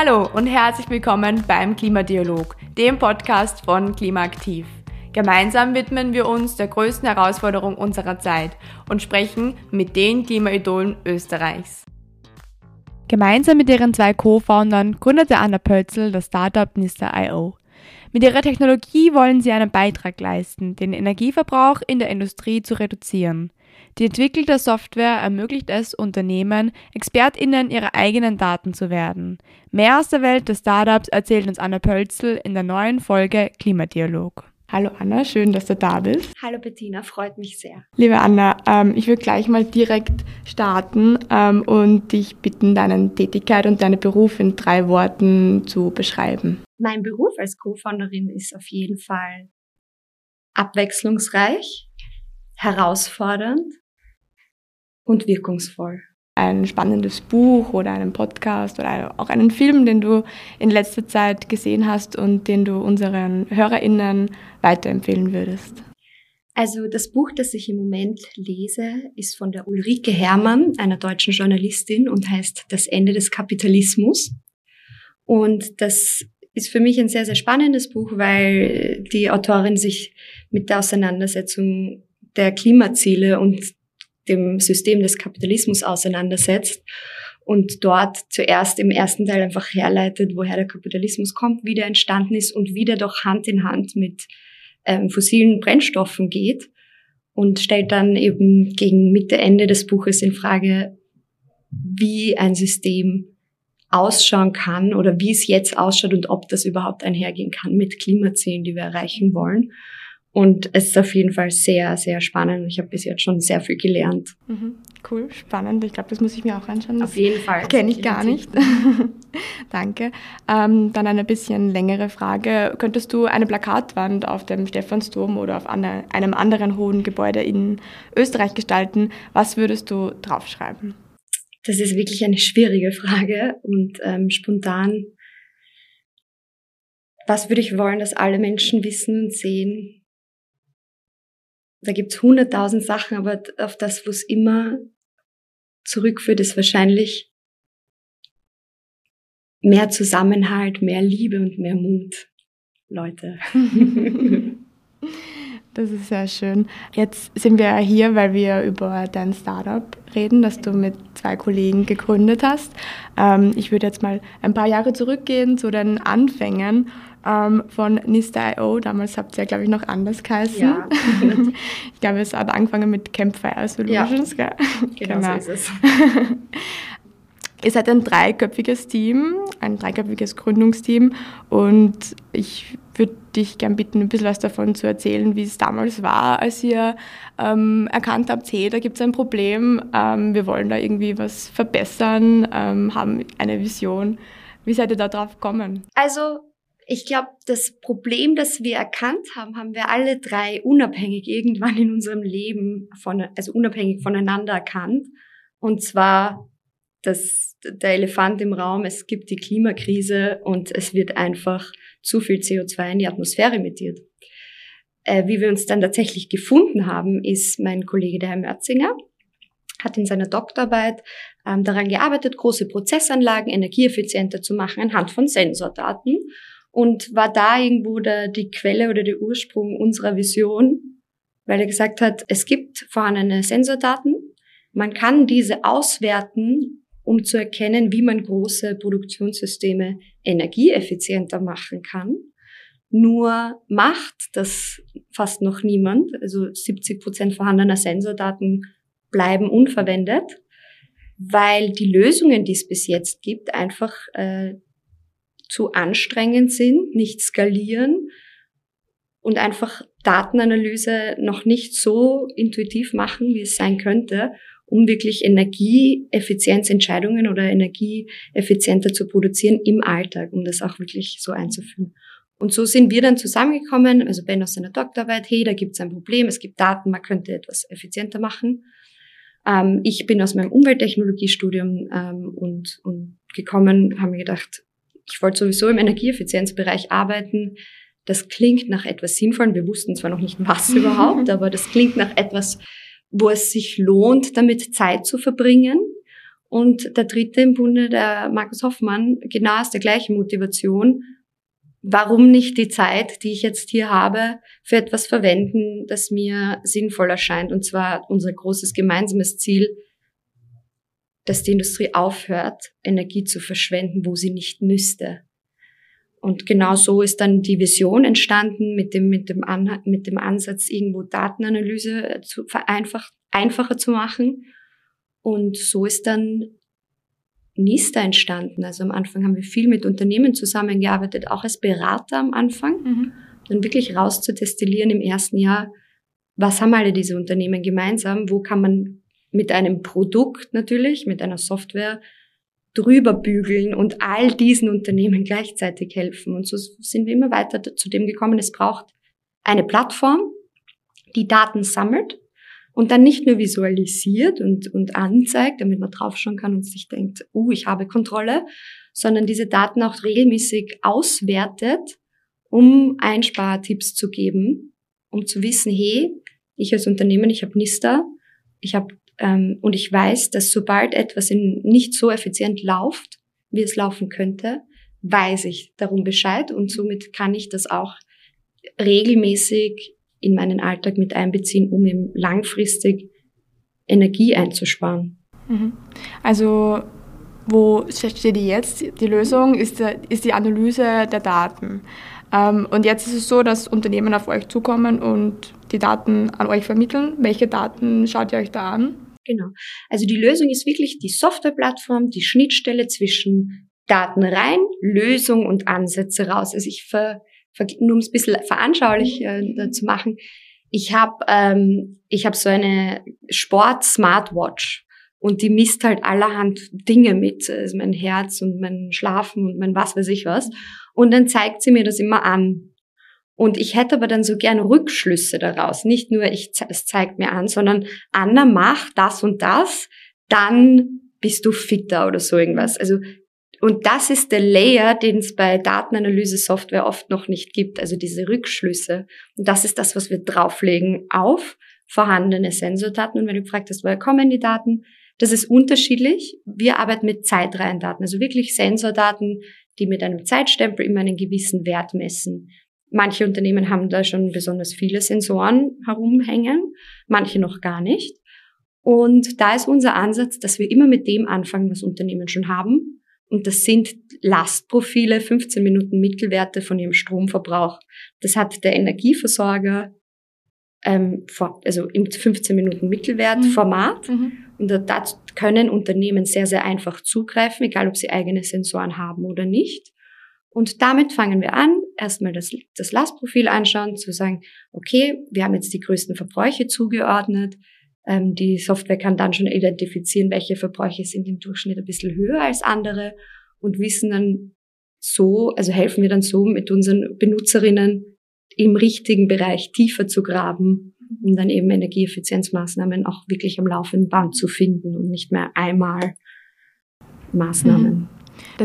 Hallo und herzlich willkommen beim Klimadialog, dem Podcast von Klimaaktiv. Gemeinsam widmen wir uns der größten Herausforderung unserer Zeit und sprechen mit den Klimaidolen Österreichs. Gemeinsam mit ihren zwei Co-Foundern gründete Anna Pölzel das Startup Nista.io. Mit ihrer Technologie wollen sie einen Beitrag leisten, den Energieverbrauch in der Industrie zu reduzieren. Die entwickelte Software ermöglicht es Unternehmen, ExpertInnen ihrer eigenen Daten zu werden. Mehr aus der Welt des Startups erzählt uns Anna Pölzel in der neuen Folge Klimadialog. Hallo Anna, schön, dass du da bist. Hallo Bettina, freut mich sehr. Liebe Anna, ähm, ich würde gleich mal direkt starten ähm, und dich bitten, deine Tätigkeit und deinen Beruf in drei Worten zu beschreiben. Mein Beruf als Co-Founderin ist auf jeden Fall abwechslungsreich, herausfordernd und wirkungsvoll ein spannendes Buch oder einen Podcast oder auch einen Film, den du in letzter Zeit gesehen hast und den du unseren HörerInnen weiterempfehlen würdest? Also das Buch, das ich im Moment lese, ist von der Ulrike Herrmann, einer deutschen Journalistin und heißt Das Ende des Kapitalismus. Und das ist für mich ein sehr, sehr spannendes Buch, weil die Autorin sich mit der Auseinandersetzung der Klimaziele und dem System des Kapitalismus auseinandersetzt und dort zuerst im ersten Teil einfach herleitet, woher der Kapitalismus kommt, wie der entstanden ist und wie der doch Hand in Hand mit ähm, fossilen Brennstoffen geht und stellt dann eben gegen Mitte, Ende des Buches in Frage, wie ein System ausschauen kann oder wie es jetzt ausschaut und ob das überhaupt einhergehen kann mit Klimazielen, die wir erreichen wollen. Und es ist auf jeden Fall sehr, sehr spannend. Ich habe bis jetzt schon sehr viel gelernt. Mhm. Cool, spannend. Ich glaube, das muss ich mir auch anschauen. Das auf jeden Fall. Kenne ich gar nicht. Danke. Ähm, dann eine bisschen längere Frage. Könntest du eine Plakatwand auf dem Stephansdom oder auf eine, einem anderen hohen Gebäude in Österreich gestalten? Was würdest du draufschreiben? Das ist wirklich eine schwierige Frage und ähm, spontan. Was würde ich wollen, dass alle Menschen wissen und sehen? Da gibt's hunderttausend Sachen, aber auf das, wo es immer zurückführt, ist wahrscheinlich mehr Zusammenhalt, mehr Liebe und mehr Mut, Leute. Das ist sehr schön. Jetzt sind wir hier, weil wir über dein Startup reden, das du mit zwei Kollegen gegründet hast. Ähm, ich würde jetzt mal ein paar Jahre zurückgehen zu den Anfängen ähm, von Nista.io. Damals habt ihr, glaube ich, noch anders geheißen. Ja. ich glaube, es hat angefangen mit Campfire Solutions. Ja. Genau, genau, so ist es. Ihr seid ein dreiköpfiges Team, ein dreiköpfiges Gründungsteam und ich würde dich gern bitten, ein bisschen was davon zu erzählen, wie es damals war, als ihr ähm, erkannt habt, hey, da gibt es ein Problem, ähm, wir wollen da irgendwie was verbessern, ähm, haben eine Vision. Wie seid ihr da drauf gekommen? Also ich glaube, das Problem, das wir erkannt haben, haben wir alle drei unabhängig irgendwann in unserem Leben, von, also unabhängig voneinander erkannt. Und zwar das, der Elefant im Raum, es gibt die Klimakrise und es wird einfach zu viel CO2 in die Atmosphäre emittiert. Äh, wie wir uns dann tatsächlich gefunden haben, ist mein Kollege, der Herr Mörzinger, hat in seiner Doktorarbeit ähm, daran gearbeitet, große Prozessanlagen energieeffizienter zu machen anhand von Sensordaten und war da irgendwo der, die Quelle oder der Ursprung unserer Vision, weil er gesagt hat, es gibt vorhandene Sensordaten, man kann diese auswerten, um zu erkennen, wie man große Produktionssysteme energieeffizienter machen kann. Nur macht das fast noch niemand. Also 70 Prozent vorhandener Sensordaten bleiben unverwendet, weil die Lösungen, die es bis jetzt gibt, einfach äh, zu anstrengend sind, nicht skalieren und einfach Datenanalyse noch nicht so intuitiv machen, wie es sein könnte, um wirklich Energieeffizienzentscheidungen oder energieeffizienter zu produzieren im Alltag, um das auch wirklich so einzuführen. Und so sind wir dann zusammengekommen, also Ben aus seiner Doktorarbeit, hey, da gibt es ein Problem, es gibt Daten, man könnte etwas effizienter machen. Ähm, ich bin aus meinem Umwelttechnologiestudium ähm, und, und gekommen, haben mir gedacht, ich wollte sowieso im Energieeffizienzbereich arbeiten. Das klingt nach etwas Sinnvollem. Wir wussten zwar noch nicht was überhaupt, aber das klingt nach etwas, wo es sich lohnt, damit Zeit zu verbringen. Und der dritte im Bunde, der Markus Hoffmann, genau aus der gleichen Motivation. Warum nicht die Zeit, die ich jetzt hier habe, für etwas verwenden, das mir sinnvoll erscheint? Und zwar unser großes gemeinsames Ziel, dass die Industrie aufhört, Energie zu verschwenden, wo sie nicht müsste. Und genau so ist dann die Vision entstanden mit dem, mit dem, An mit dem Ansatz, irgendwo Datenanalyse zu vereinfacht, einfacher zu machen. Und so ist dann Nista entstanden. Also am Anfang haben wir viel mit Unternehmen zusammengearbeitet, auch als Berater am Anfang. Mhm. Dann wirklich rauszudestillieren im ersten Jahr, was haben alle diese Unternehmen gemeinsam? Wo kann man mit einem Produkt natürlich, mit einer Software drüber bügeln und all diesen Unternehmen gleichzeitig helfen. Und so sind wir immer weiter zu dem gekommen, es braucht eine Plattform, die Daten sammelt und dann nicht nur visualisiert und, und anzeigt, damit man draufschauen kann und sich denkt, uh, ich habe Kontrolle, sondern diese Daten auch regelmäßig auswertet, um Einspartipps zu geben, um zu wissen, hey, ich als Unternehmen, ich habe Nista, ich habe ähm, und ich weiß, dass sobald etwas in, nicht so effizient läuft, wie es laufen könnte, weiß ich darum Bescheid und somit kann ich das auch regelmäßig in meinen Alltag mit einbeziehen, um eben langfristig Energie einzusparen. Mhm. Also wo steht die jetzt? Die Lösung ist, ist die Analyse der Daten. Ähm, und jetzt ist es so, dass Unternehmen auf euch zukommen und die Daten an euch vermitteln. Welche Daten schaut ihr euch da an? Genau. Also die Lösung ist wirklich die Softwareplattform, die Schnittstelle zwischen Daten rein, Lösung und Ansätze raus. Also ich ver, ver nur um es ein bisschen veranschaulich äh, zu machen, ich habe ähm, ich hab so eine Sport-Smartwatch und die misst halt allerhand Dinge mit, also mein Herz und mein Schlafen und mein was weiß ich was. Und dann zeigt sie mir das immer an. Und ich hätte aber dann so gern Rückschlüsse daraus. Nicht nur, ich, es zeigt mir an, sondern Anna, mach das und das, dann bist du fitter oder so irgendwas. Also, und das ist der Layer, den es bei Datenanalyse-Software oft noch nicht gibt, also diese Rückschlüsse. Und das ist das, was wir drauflegen auf vorhandene Sensordaten. Und wenn du gefragt hast, woher kommen die Daten, das ist unterschiedlich. Wir arbeiten mit Zeitreihendaten, also wirklich Sensordaten, die mit einem Zeitstempel immer einen gewissen Wert messen. Manche Unternehmen haben da schon besonders viele Sensoren herumhängen, manche noch gar nicht. Und da ist unser Ansatz, dass wir immer mit dem anfangen, was Unternehmen schon haben. Und das sind Lastprofile, 15 Minuten Mittelwerte von ihrem Stromverbrauch. Das hat der Energieversorger, ähm, also im 15 Minuten Mittelwert mhm. Format. Mhm. Und da können Unternehmen sehr, sehr einfach zugreifen, egal ob sie eigene Sensoren haben oder nicht. Und damit fangen wir an, erstmal das, das Lastprofil anschauen, zu sagen, okay, wir haben jetzt die größten Verbräuche zugeordnet. Ähm, die Software kann dann schon identifizieren, welche Verbräuche sind im Durchschnitt ein bisschen höher als andere und wissen dann so, also helfen wir dann so mit unseren Benutzerinnen im richtigen Bereich tiefer zu graben, um dann eben Energieeffizienzmaßnahmen auch wirklich am laufenden Band zu finden und nicht mehr einmal Maßnahmen. Mhm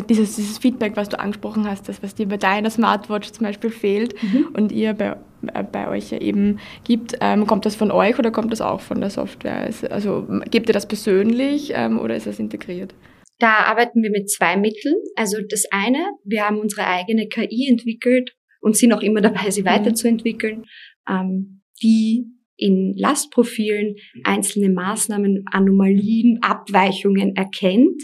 dieses, dieses Feedback, was du angesprochen hast, das, was dir bei deiner Smartwatch zum Beispiel fehlt mhm. und ihr bei, äh, bei euch ja eben gibt, ähm, kommt das von euch oder kommt das auch von der Software? Also gebt ihr das persönlich ähm, oder ist das integriert? Da arbeiten wir mit zwei Mitteln. Also das eine, wir haben unsere eigene KI entwickelt und sind auch immer dabei, sie mhm. weiterzuentwickeln, ähm, die in Lastprofilen einzelne Maßnahmen, Anomalien, Abweichungen erkennt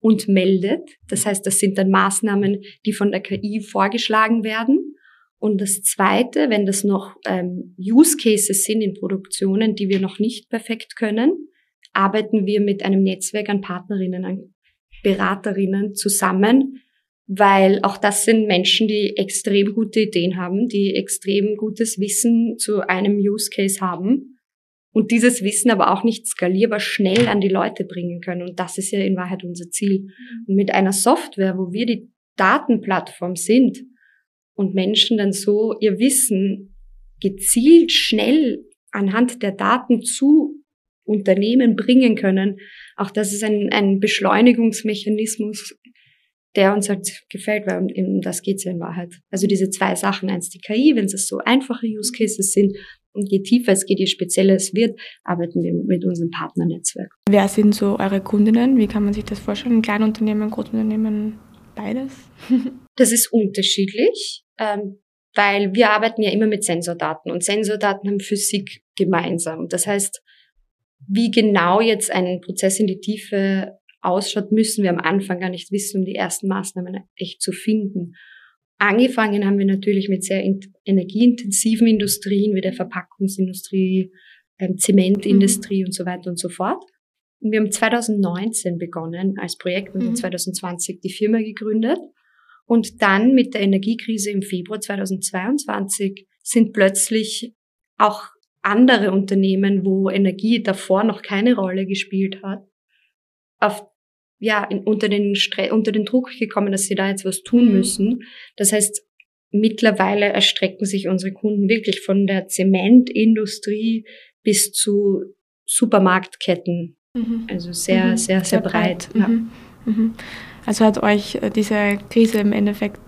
und meldet. Das heißt, das sind dann Maßnahmen, die von der KI vorgeschlagen werden. Und das Zweite, wenn das noch ähm, Use Cases sind in Produktionen, die wir noch nicht perfekt können, arbeiten wir mit einem Netzwerk an Partnerinnen, an Beraterinnen zusammen, weil auch das sind Menschen, die extrem gute Ideen haben, die extrem gutes Wissen zu einem Use Case haben und dieses Wissen aber auch nicht skalierbar schnell an die Leute bringen können. Und das ist ja in Wahrheit unser Ziel. Und mit einer Software, wo wir die Datenplattform sind und Menschen dann so ihr Wissen gezielt schnell anhand der Daten zu Unternehmen bringen können, auch das ist ein, ein Beschleunigungsmechanismus, der uns halt gefällt, weil um das geht's ja in Wahrheit. Also diese zwei Sachen, eins die KI, wenn es so einfache Use Cases sind Und je tiefer es geht, je spezieller es wird, arbeiten wir mit unserem Partnernetzwerk. Wer sind so eure Kundinnen? Wie kann man sich das vorstellen? Kleinunternehmen, Großunternehmen, beides? das ist unterschiedlich, ähm, weil wir arbeiten ja immer mit Sensordaten und Sensordaten haben Physik gemeinsam. Das heißt, wie genau jetzt ein Prozess in die Tiefe ausschaut, müssen wir am Anfang gar nicht wissen, um die ersten Maßnahmen echt zu finden. Angefangen haben wir natürlich mit sehr energieintensiven Industrien wie der Verpackungsindustrie, ähm, Zementindustrie mhm. und so weiter und so fort. Und wir haben 2019 begonnen als Projekt und mhm. 2020 die Firma gegründet. Und dann mit der Energiekrise im Februar 2022 sind plötzlich auch andere Unternehmen, wo Energie davor noch keine Rolle gespielt hat, auf ja, in, unter, den Stre unter den Druck gekommen, dass sie da jetzt was tun mhm. müssen. Das heißt, mittlerweile erstrecken sich unsere Kunden wirklich von der Zementindustrie bis zu Supermarktketten. Mhm. Also sehr, mhm. sehr, sehr, sehr, breit. breit. Ja. Mhm. Mhm. Also hat euch äh, diese Krise im Endeffekt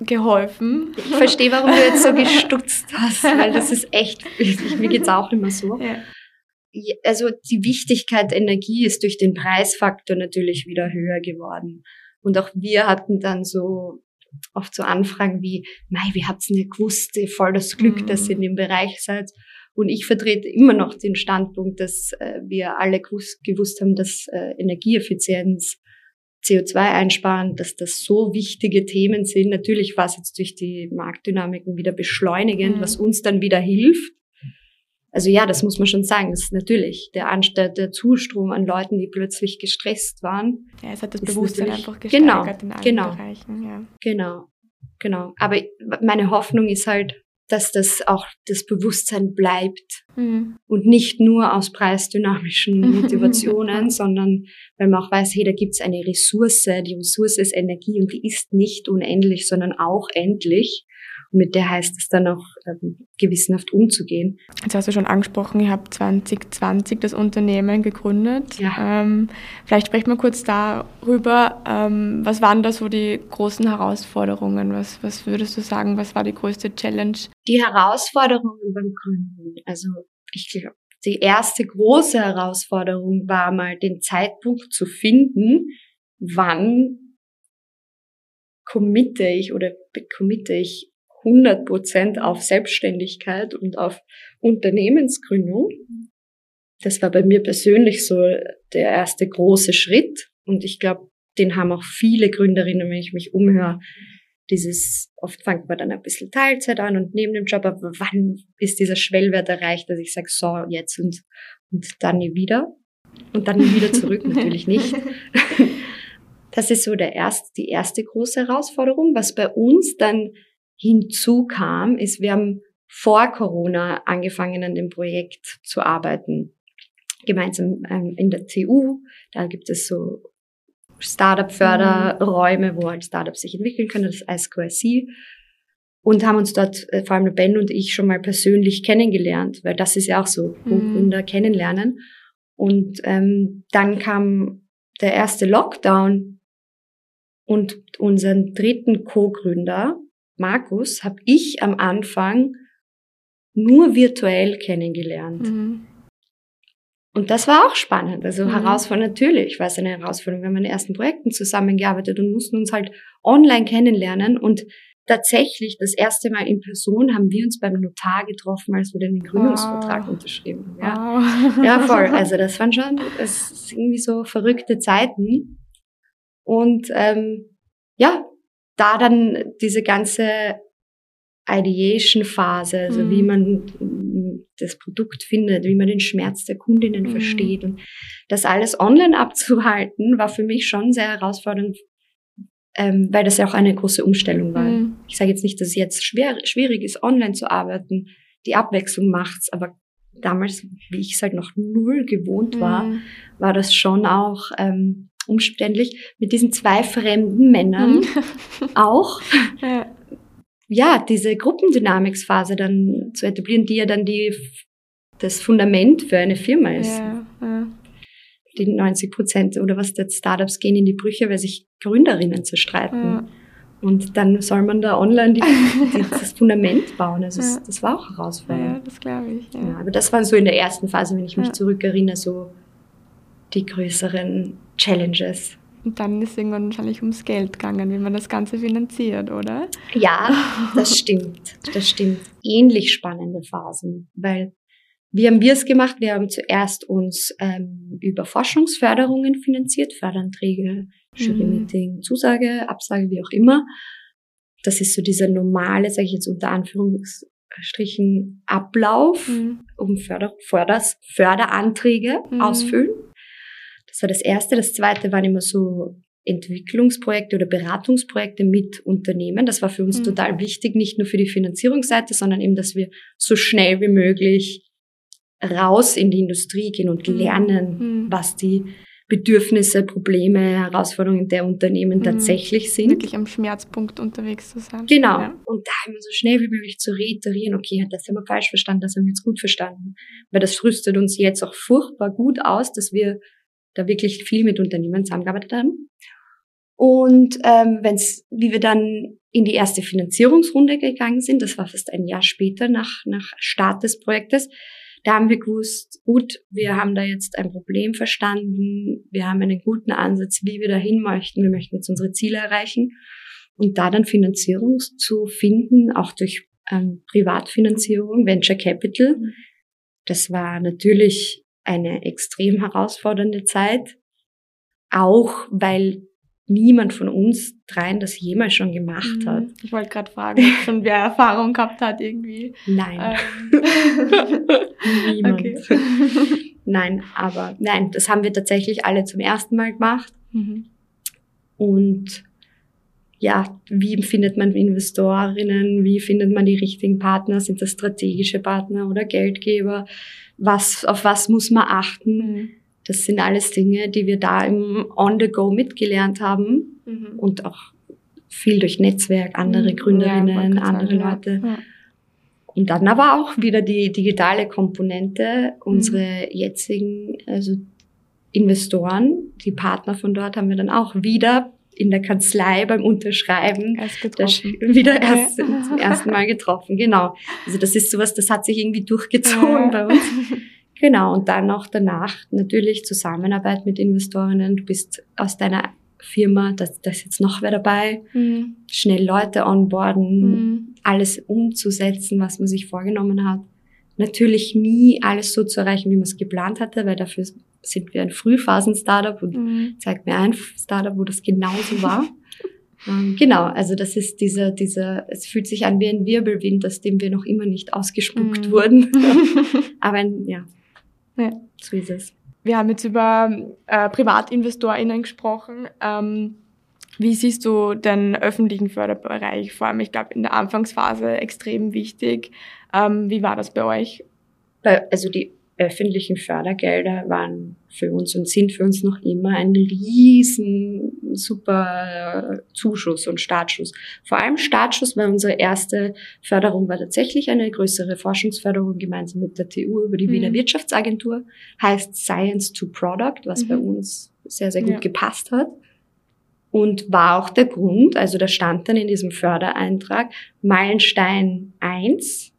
geholfen. Ich verstehe, warum du jetzt so gestutzt hast, weil das ist echt, mir geht's auch immer so. Ja also die Wichtigkeit der Energie ist durch den Preisfaktor natürlich wieder höher geworden. Und auch wir hatten dann so oft so Anfragen wie, mei, wie habt's denn gewusst, voll das Glück, mhm. dass ihr in dem Bereich seid. Und ich vertrete immer noch den Standpunkt, dass äh, wir alle gewusst, gewusst haben, dass äh, Energieeffizienz, CO2 einsparen, dass das so wichtige Themen sind. Natürlich war es jetzt durch die Marktdynamiken wieder beschleunigend, mhm. was uns dann wieder hilft. Also ja, das muss man schon sagen. Das ist natürlich der Anstatt der Zustrom an Leuten, die plötzlich gestresst waren. Ja, es hat das Bewusstsein einfach genau, gesteigert genau, in allen genau, Bereichen. Ja. Genau, genau. Aber meine Hoffnung ist halt, dass das auch das Bewusstsein bleibt mhm. und nicht nur aus preisdynamischen Motivationen, sondern weil man auch weiß, hey, da gibt's eine Ressource, die Ressource ist Energie und die ist nicht unendlich, sondern auch endlich. Mit der heißt es dann auch ähm, gewissenhaft umzugehen. Jetzt hast du schon angesprochen, ihr habt 2020 das Unternehmen gegründet. Ja. Ähm, vielleicht sprechen wir kurz darüber. Ähm, was waren da so die großen Herausforderungen? Was, was würdest du sagen, was war die größte Challenge? Die Herausforderungen beim Gründen. Also ich glaube, die erste große Herausforderung war mal den Zeitpunkt zu finden, wann committe ich oder committe ich 100 Prozent auf Selbstständigkeit und auf Unternehmensgründung. Das war bei mir persönlich so der erste große Schritt. Und ich glaube, den haben auch viele Gründerinnen, wenn ich mich umhöre. Dieses, oft fängt man dann ein bisschen Teilzeit an und neben dem Job, aber wann ist dieser Schwellwert erreicht, dass ich sage, so, jetzt und, und dann nie wieder. Und dann nie wieder zurück, natürlich nicht. Das ist so der erste, die erste große Herausforderung. Was bei uns dann hinzukam, ist, wir haben vor Corona angefangen an dem Projekt zu arbeiten. Gemeinsam ähm, in der TU. Da gibt es so Startup-Förderräume, wo halt Startups sich entwickeln können, das ISQRC. Und haben uns dort, äh, vor allem Ben und ich, schon mal persönlich kennengelernt, weil das ist ja auch so, mhm. Gründer kennenlernen. Und ähm, dann kam der erste Lockdown und unseren dritten Co-Gründer, Markus habe ich am Anfang nur virtuell kennengelernt. Mhm. Und das war auch spannend. Also mhm. herausfordernd natürlich, war es eine Herausforderung. Wir haben in ersten Projekten zusammengearbeitet und mussten uns halt online kennenlernen. Und tatsächlich das erste Mal in Person haben wir uns beim Notar getroffen, als wir den Gründungsvertrag wow. unterschrieben haben. Ja. Wow. ja, voll. Also das waren schon, das irgendwie so verrückte Zeiten. Und ähm, ja, da dann diese ganze Ideation-Phase, also mhm. wie man das Produkt findet, wie man den Schmerz der Kundinnen mhm. versteht und das alles online abzuhalten, war für mich schon sehr herausfordernd, ähm, weil das ja auch eine große Umstellung war. Mhm. Ich sage jetzt nicht, dass es jetzt schwer, schwierig ist, online zu arbeiten. Die Abwechslung macht's, aber damals, wie ich es halt noch null gewohnt war, mhm. war das schon auch ähm, umständlich, mit diesen zwei fremden Männern mhm. auch. Ja. ja, diese Gruppendynamiksphase dann zu etablieren, die ja dann die, das Fundament für eine Firma ist. Ja, ja. Die 90 Prozent oder was der Startups gehen in die Brüche, weil sich Gründerinnen zerstreiten. Ja. Und dann soll man da online die, die, das Fundament bauen. Also Ja. das, das war auch herausfordernd. Ja, das glaube ich. Ja. Ja, aber das waren so in der ersten Phase, wenn ich mich Ja. zurückerinnere, so die größeren Challenges. Und dann ist irgendwann wahrscheinlich ums Geld gegangen, wie man das Ganze finanziert, oder? Ja, das stimmt. Das stimmt. Ähnlich spannende Phasen, weil wie haben wir es gemacht? Wir haben zuerst uns ähm, über Forschungsförderungen finanziert, Förderanträge, Jury-Meeting, Zusage, Absage, wie auch immer. Das ist so dieser normale, sage ich jetzt unter Anführungsstrichen, Ablauf, Mhm. um Förder Förders Förderanträge Mhm. ausfüllen. Das war das Erste. Das Zweite waren immer so Entwicklungsprojekte oder Beratungsprojekte mit Unternehmen. Das war für uns Mhm. total wichtig, nicht nur für die Finanzierungsseite, sondern eben, dass wir so schnell wie möglich raus in die Industrie gehen und Mhm. lernen, Mhm. was die Bedürfnisse, Probleme, Herausforderungen der Unternehmen Mhm. tatsächlich sind. Wirklich am Schmerzpunkt unterwegs zu sein. Genau. Ja. Und da immer so schnell wie möglich zu reiterieren, okay, das haben wir falsch verstanden, das haben wir jetzt gut verstanden. Weil das rüstet uns jetzt auch furchtbar gut aus, dass wir da wirklich viel mit Unternehmen zusammengearbeitet haben. Und ähm, wenn's, wie wir dann in die erste Finanzierungsrunde gegangen sind, das war fast ein Jahr später nach, nach Start des Projektes, da haben wir gewusst, gut, wir haben da jetzt ein Problem verstanden, wir haben einen guten Ansatz, wie wir dahin möchten, wir möchten jetzt unsere Ziele erreichen. Und da dann Finanzierung zu finden, auch durch ähm, Privatfinanzierung, Venture Capital, Mhm. das war natürlich eine extrem herausfordernde Zeit, auch weil niemand von uns dreien das jemals schon gemacht hat. Mhm. Ich wollte gerade fragen, ob schon wer Erfahrung gehabt hat irgendwie. Nein, Ähm. niemand. Nein, aber nein, das haben wir tatsächlich alle zum ersten Mal gemacht. Mhm. Und ja, wie findet man Investorinnen? Wie findet man die richtigen Partner? Sind das strategische Partner oder Geldgeber? Was, auf was muss man achten? Mhm. Das sind alles Dinge, die wir da im On the Go mitgelernt haben Mhm. und auch viel durch Netzwerk, andere Mhm. Gründerinnen, Ja, andere sagen, Leute. Ja. Und dann aber auch wieder die digitale Komponente. Unsere jetzigen, also Investoren, die Partner von dort haben wir dann auch wieder in der Kanzlei beim Unterschreiben Erst wieder erst Ja. zum ersten Mal getroffen. Genau. Also das ist sowas, das hat sich irgendwie durchgezogen Ja. bei uns. Genau. Und dann auch danach natürlich Zusammenarbeit mit Investorinnen. Du bist aus deiner Firma, da da ist jetzt noch wer dabei, Mhm. schnell Leute onboarden, Mhm. alles umzusetzen, was man sich vorgenommen hat. Natürlich nie alles so zu erreichen, wie man es geplant hatte, weil dafür sind wir ein Frühphasen-Startup und Mhm. zeig mir ein Startup, wo das genauso war. ähm, genau, also das ist dieser, dieser, es fühlt sich an wie ein Wirbelwind, aus dem wir noch immer nicht ausgespuckt Mhm. wurden. Aber ein, ja, Ja. so ist es. Wir haben jetzt über äh, PrivatinvestorInnen gesprochen. Ähm, wie siehst du den öffentlichen Förderbereich? Vor allem, ich glaube, in der Anfangsphase extrem wichtig. Ähm, wie war das bei euch? Weil, also die öffentlichen Fördergelder waren für uns und sind für uns noch immer ein riesen super Zuschuss und Startschuss. Vor allem Startschuss, weil unsere erste Förderung war tatsächlich eine größere Forschungsförderung gemeinsam mit der TU über die Mhm. Wiener Wirtschaftsagentur, heißt Science to Product, was Mhm. bei uns sehr, sehr gut Ja. gepasst hat. Und war auch der Grund, also da stand dann in diesem Fördereintrag Meilenstein 1,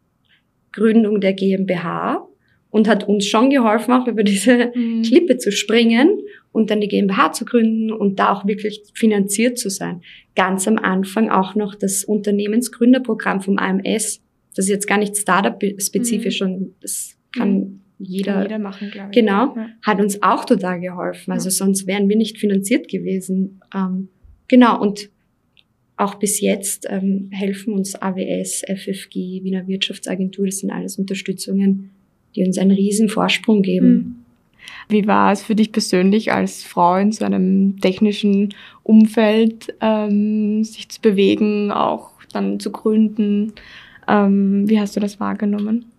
Gründung der GmbH und hat uns schon geholfen, auch über diese Mhm. Klippe zu springen und dann die GmbH zu gründen und da auch wirklich finanziert zu sein. Ganz am Anfang auch noch das Unternehmensgründerprogramm vom AMS. Das ist jetzt gar nicht Startup-spezifisch, und das kann jeder, Kann jeder machen, glaube ich. Genau. Ja. hat uns auch total geholfen. Also sonst wären wir nicht finanziert gewesen. Ähm, genau, und auch bis jetzt ähm, helfen uns AWS, FFG, Wiener Wirtschaftsagentur, das sind alles Unterstützungen, die uns einen riesen Vorsprung geben. Mhm. Wie war es für dich persönlich als Frau in so einem technischen Umfeld, ähm, sich zu bewegen, auch dann zu gründen? Ähm, wie hast du das wahrgenommen?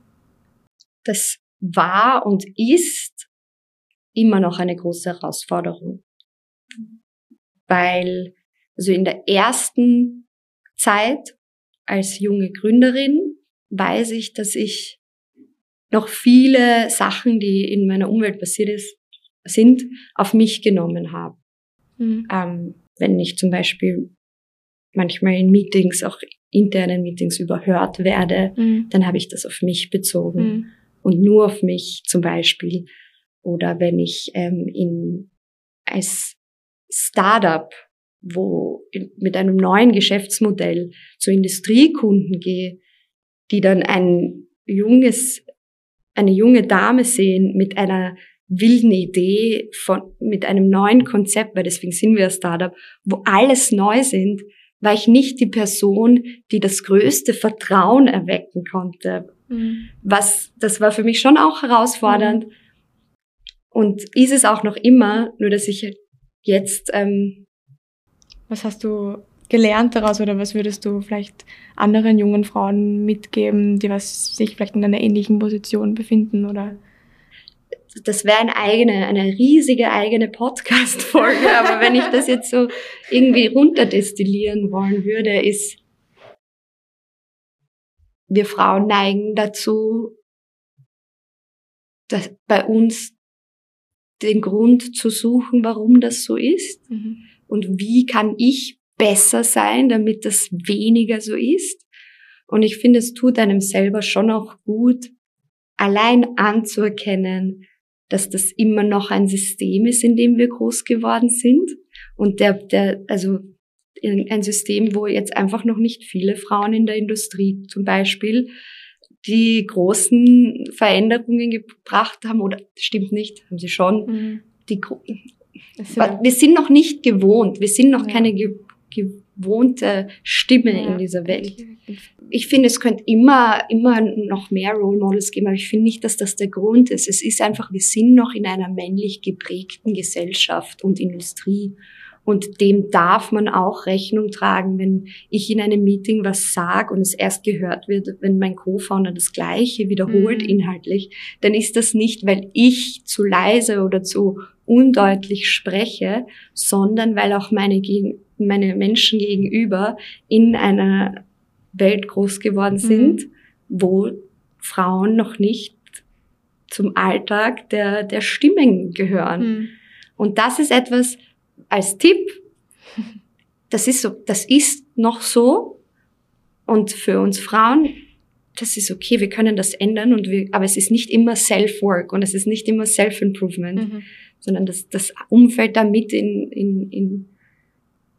Das war und ist immer noch eine große Herausforderung. Weil, also in der ersten Zeit als junge Gründerin weiß ich, dass ich noch viele Sachen, die in meiner Umwelt passiert ist, sind, auf mich genommen habe. Mhm. Ähm, wenn ich zum Beispiel manchmal in Meetings, auch internen Meetings überhört werde, Mhm. dann habe ich das auf mich bezogen Mhm. und nur auf mich zum Beispiel. Oder wenn ich ähm, in als Startup, wo in, mit einem neuen Geschäftsmodell zu Industriekunden gehe, die dann ein junges, eine junge Dame sehen mit einer wilden Idee von, mit einem neuen Konzept, weil deswegen sind wir ein Startup, wo alles neu sind, war ich nicht die Person, die das größte Vertrauen erwecken konnte. Mhm. Was, das war für mich schon auch herausfordernd. Und ist es auch noch immer, nur dass ich jetzt, ähm, Was hast du gelernt daraus oder was würdest du vielleicht anderen jungen Frauen mitgeben, die was sich vielleicht in einer ähnlichen Position befinden oder? das wäre eine eigene, eine riesige eigene Podcast-Folge, aber wenn ich das jetzt so irgendwie runterdestillieren wollen würde, ist, wir Frauen neigen dazu, dass bei uns den Grund zu suchen, warum das so ist Mhm. Und wie kann ich besser sein, damit das weniger so ist. Und ich finde, es tut einem selber schon auch gut, allein anzuerkennen, dass das immer noch ein System ist, in dem wir groß geworden sind. Und der, der, also ein System, wo jetzt einfach noch nicht viele Frauen in der Industrie zum Beispiel die großen Veränderungen gebracht haben, oder stimmt nicht, haben sie schon. Mhm. Die, ja- wir sind noch nicht gewohnt, wir sind noch Ja. keine ge gewohnte Stimme ja, in dieser Welt. ich- finde, es könnte immer, immer noch mehr Role Models geben, aber ich finde nicht, dass das der Grund ist. Es ist einfach, wir sind noch in einer männlich geprägten Gesellschaft und Industrie. Und dem darf man auch Rechnung tragen, wenn ich in einem Meeting was sage und es erst gehört wird, wenn mein Co-Founder das Gleiche wiederholt Mhm. inhaltlich, dann ist das nicht, weil ich zu leise oder zu undeutlich spreche, sondern weil auch meine, meine Menschen gegenüber in einer Welt groß geworden sind, wo Frauen noch nicht zum Alltag der, der Stimmen gehören. Mhm. Und das ist etwas als Tipp, das ist so, das ist noch so. Und für uns Frauen, das ist okay, wir können das ändern und wir, aber es ist nicht immer Self-Work und es ist nicht immer Self-Improvement, Mhm. Sondern das, das Umfeld damit in, in, in,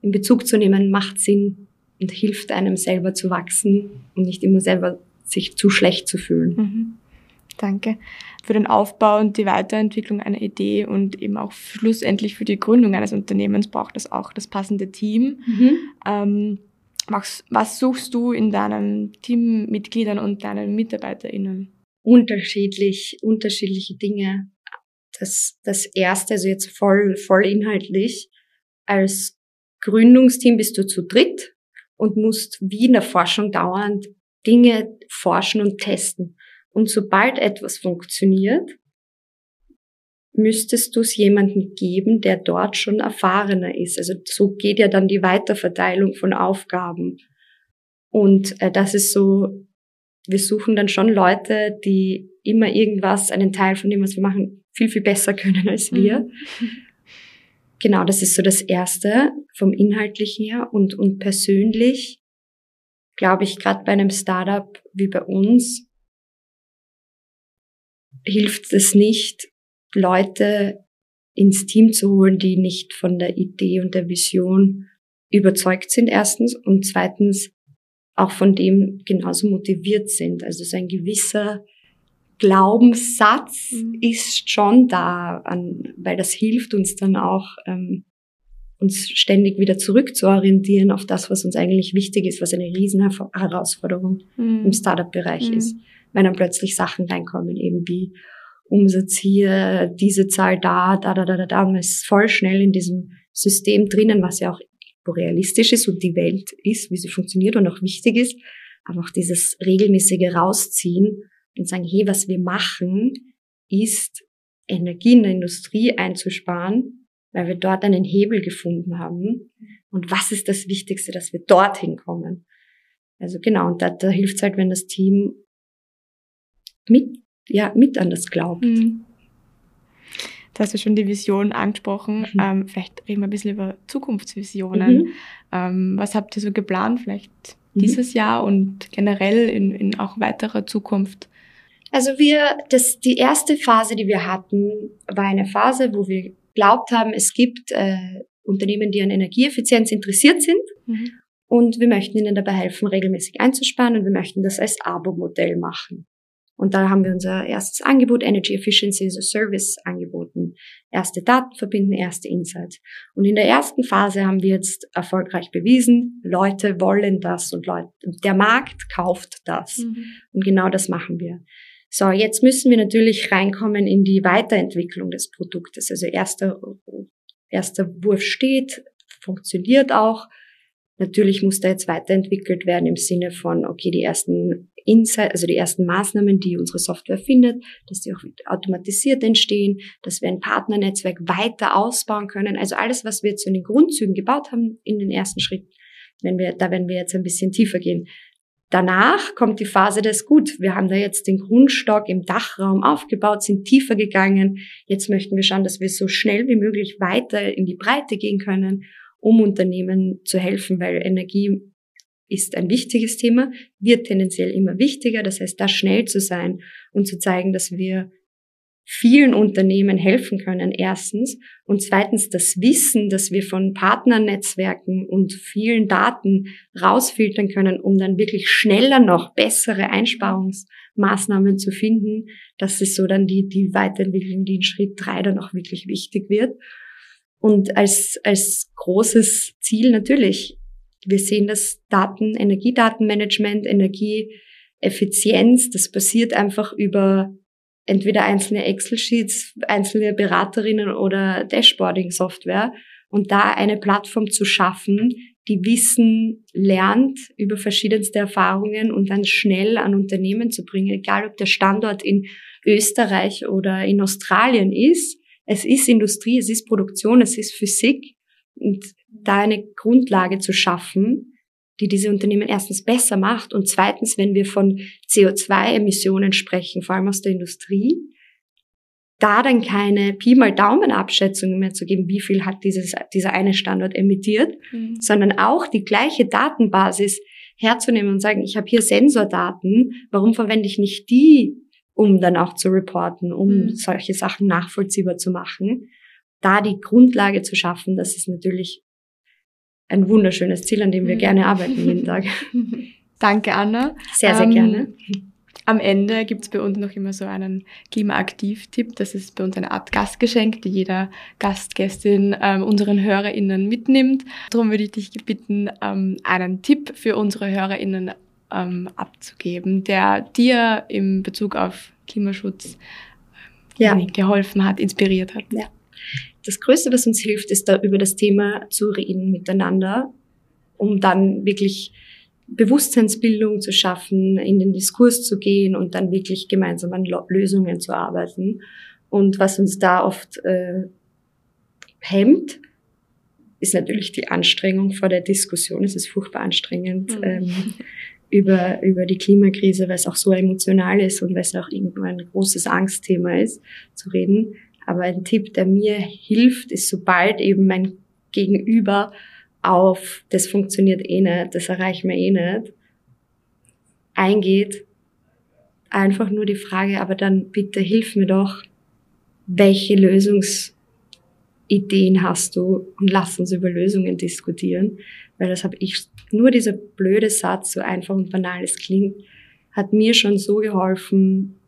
in Bezug zu nehmen, macht Sinn und hilft einem selber zu wachsen und nicht immer selber sich zu schlecht zu fühlen. Mhm. Danke. Für den Aufbau und die Weiterentwicklung einer Idee und eben auch schlussendlich für die Gründung eines Unternehmens braucht es auch das passende Team. Ähm, was, was suchst du in deinen Teammitgliedern und deinen MitarbeiterInnen? unterschiedlich, unterschiedliche Dinge. Das, das erste, also jetzt voll, voll inhaltlich. Als Gründungsteam bist du zu dritt und musst wie in der Forschung dauernd Dinge forschen und testen. Und sobald etwas funktioniert, müsstest du es jemandem geben, der dort schon erfahrener ist. Also so geht ja dann die Weiterverteilung von Aufgaben. Und äh, das ist so, wir suchen dann schon Leute, die immer irgendwas, einen Teil von dem, was wir machen, viel, viel besser können als wir. Mhm. Genau, das ist so das Erste vom Inhaltlichen her. Und, und persönlich glaube ich, gerade bei einem Startup wie bei uns, hilft es nicht, Leute ins Team zu holen, die nicht von der Idee und der Vision überzeugt sind, erstens, und zweitens auch von dem genauso motiviert sind. Also so ein gewisser Glaubenssatz Mhm. ist schon da, an, weil das hilft uns dann auch, ähm, uns ständig wieder zurückzuorientieren auf das, was uns eigentlich wichtig ist, was eine riesen Herausforderung Mhm. im Startup-Bereich Mhm. ist, wenn dann plötzlich Sachen reinkommen, eben wie Umsatz hier, diese Zahl da, da, da, da, da, da, und man ist voll schnell in diesem System drinnen, was ja auch realistisch ist und die Welt ist, wie sie funktioniert und auch wichtig ist, aber auch dieses regelmäßige Rausziehen und sagen, hey, was wir machen, ist Energie in der Industrie einzusparen, weil wir dort einen Hebel gefunden haben. Und was ist das Wichtigste, dass wir dorthin kommen? Also genau, und da, da hilft es halt, wenn das Team mit, ja, mit an das glaubt. Mhm. Du hast ja schon die Vision angesprochen. Mhm. Ähm, vielleicht reden wir ein bisschen über Zukunftsvisionen. Mhm. Ähm, was habt ihr so geplant, vielleicht mhm. dieses Jahr und generell in, in auch weiterer Zukunft? Also wir, das, die erste Phase, die wir hatten, war eine Phase, wo wir glaubt haben, es gibt äh, Unternehmen, die an Energieeffizienz interessiert sind. Mhm. Und wir möchten ihnen dabei helfen, regelmäßig einzusparen und wir möchten das als Abo-Modell machen. Und da haben wir unser erstes Angebot, Energy Efficiency as a Service, angeboten. Erste Daten verbinden, erste Insights. Und in der ersten Phase haben wir jetzt erfolgreich bewiesen, Leute wollen das und Leute, der Markt kauft das. Mhm. Und genau das machen wir. So, jetzt müssen wir natürlich reinkommen in die Weiterentwicklung des Produktes. Also erster, erster Wurf steht, funktioniert auch. Natürlich muss da jetzt weiterentwickelt werden im Sinne von, okay, die ersten Insight, also die ersten Maßnahmen, die unsere Software findet, dass die auch automatisiert entstehen, dass wir ein Partnernetzwerk weiter ausbauen können. Also alles, was wir jetzt in den Grundzügen gebaut haben in den ersten Schritt, wenn wir, da werden wir jetzt ein bisschen tiefer gehen. Danach kommt die Phase des Gut. Wir haben da jetzt den Grundstock im Dachraum aufgebaut, sind tiefer gegangen. Jetzt möchten wir schauen, dass wir so schnell wie möglich weiter in die Breite gehen können, um Unternehmen zu helfen, weil Energie ist ein wichtiges Thema, wird tendenziell immer wichtiger. Das heißt, da schnell zu sein und zu zeigen, dass wir vielen Unternehmen helfen können, erstens. Und zweitens das Wissen, dass wir von Partnernetzwerken und vielen Daten rausfiltern können, um dann wirklich schneller noch bessere Einsparungsmaßnahmen zu finden. Das ist so dann die, die Weiterentwicklung, die in Schritt drei dann auch wirklich wichtig wird. Und als, als großes Ziel natürlich wir sehen das Daten, Energiedatenmanagement, Energieeffizienz, das passiert einfach über entweder einzelne Excel-Sheets, einzelne Beraterinnen oder Dashboarding-Software und da eine Plattform zu schaffen, die Wissen lernt über verschiedenste Erfahrungen und dann schnell an Unternehmen zu bringen, egal ob der Standort in Österreich oder in Australien ist. Es ist Industrie, es ist Produktion, es ist Physik und da eine Grundlage zu schaffen, die diese Unternehmen erstens besser macht und zweitens, wenn wir von CO2-Emissionen sprechen, vor allem aus der Industrie, da dann keine Pi mal Daumen Abschätzungen mehr zu geben, wie viel hat dieses, dieser eine Standort emittiert, mhm. sondern auch die gleiche Datenbasis herzunehmen und sagen, ich habe hier Sensordaten, warum verwende ich nicht die, um dann auch zu reporten, um mhm. solche Sachen nachvollziehbar zu machen. Da die Grundlage zu schaffen, das ist natürlich ein wunderschönes Ziel, an dem wir mhm. gerne arbeiten jeden Tag. Danke, Anna. Sehr, sehr ähm, gerne. Am Ende gibt's bei uns noch immer so einen Klimaaktiv-Tipp. Das ist bei uns eine Art Gastgeschenk, die jeder Gast, Gästin ähm, unseren HörerInnen mitnimmt. Darum würde ich dich bitten, ähm, einen Tipp für unsere HörerInnen ähm, abzugeben, der dir im Bezug auf Klimaschutz ja. geholfen hat, inspiriert hat. Ja das Größte, was uns hilft, ist da über das Thema zu reden miteinander, um dann wirklich Bewusstseinsbildung zu schaffen, in den Diskurs zu gehen und dann wirklich gemeinsam an Lösungen zu arbeiten. Und was uns da oft äh, hemmt, ist natürlich die Anstrengung vor der Diskussion. Es ist furchtbar anstrengend mhm. ähm, über, über die Klimakrise, weil es auch so emotional ist und weil es auch irgendwo ein großes Angstthema ist, zu reden. Aber ein Tipp, der mir hilft, ist, sobald eben mein Gegenüber auf, das funktioniert eh nicht, das erreichen wir eh nicht, eingeht, einfach nur die Frage, aber dann bitte hilf mir doch, welche Lösungsideen hast du und lass uns über Lösungen diskutieren, weil das habe ich, nur dieser blöde Satz, so einfach und banal es klingt, hat mir schon so geholfen,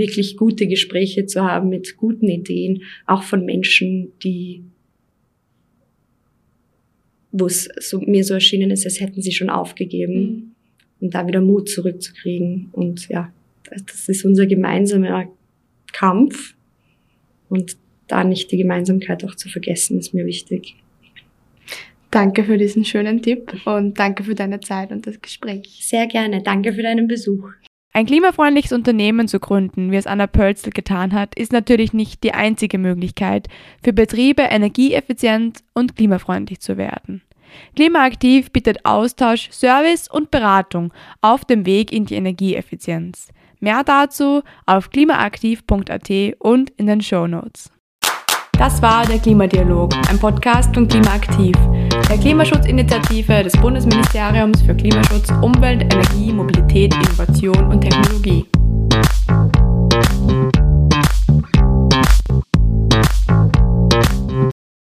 wirklich gute Gespräche zu haben mit guten Ideen, auch von Menschen, die wo es so, mir so erschienen ist, als hätten sie schon aufgegeben mhm. und da wieder Mut zurückzukriegen. Und ja, das ist unser gemeinsamer Kampf und da nicht die Gemeinsamkeit auch zu vergessen, ist mir wichtig. Danke für diesen schönen Tipp und danke für deine Zeit und das Gespräch. Sehr gerne. Danke für deinen Besuch. Ein klimafreundliches Unternehmen zu gründen, wie es Anna Pölzl getan hat, ist natürlich nicht die einzige Möglichkeit, für Betriebe energieeffizient und klimafreundlich zu werden. Klimaaktiv bietet Austausch, Service und Beratung auf dem Weg in die Energieeffizienz. Mehr dazu auf klimaaktiv.at und in den Show Notes. Das war der Klimadialog, ein Podcast von Klimaaktiv, der Klimaschutzinitiative des Bundesministeriums für Klimaschutz, Umwelt, Energie, Mobilität, Innovation und Technologie.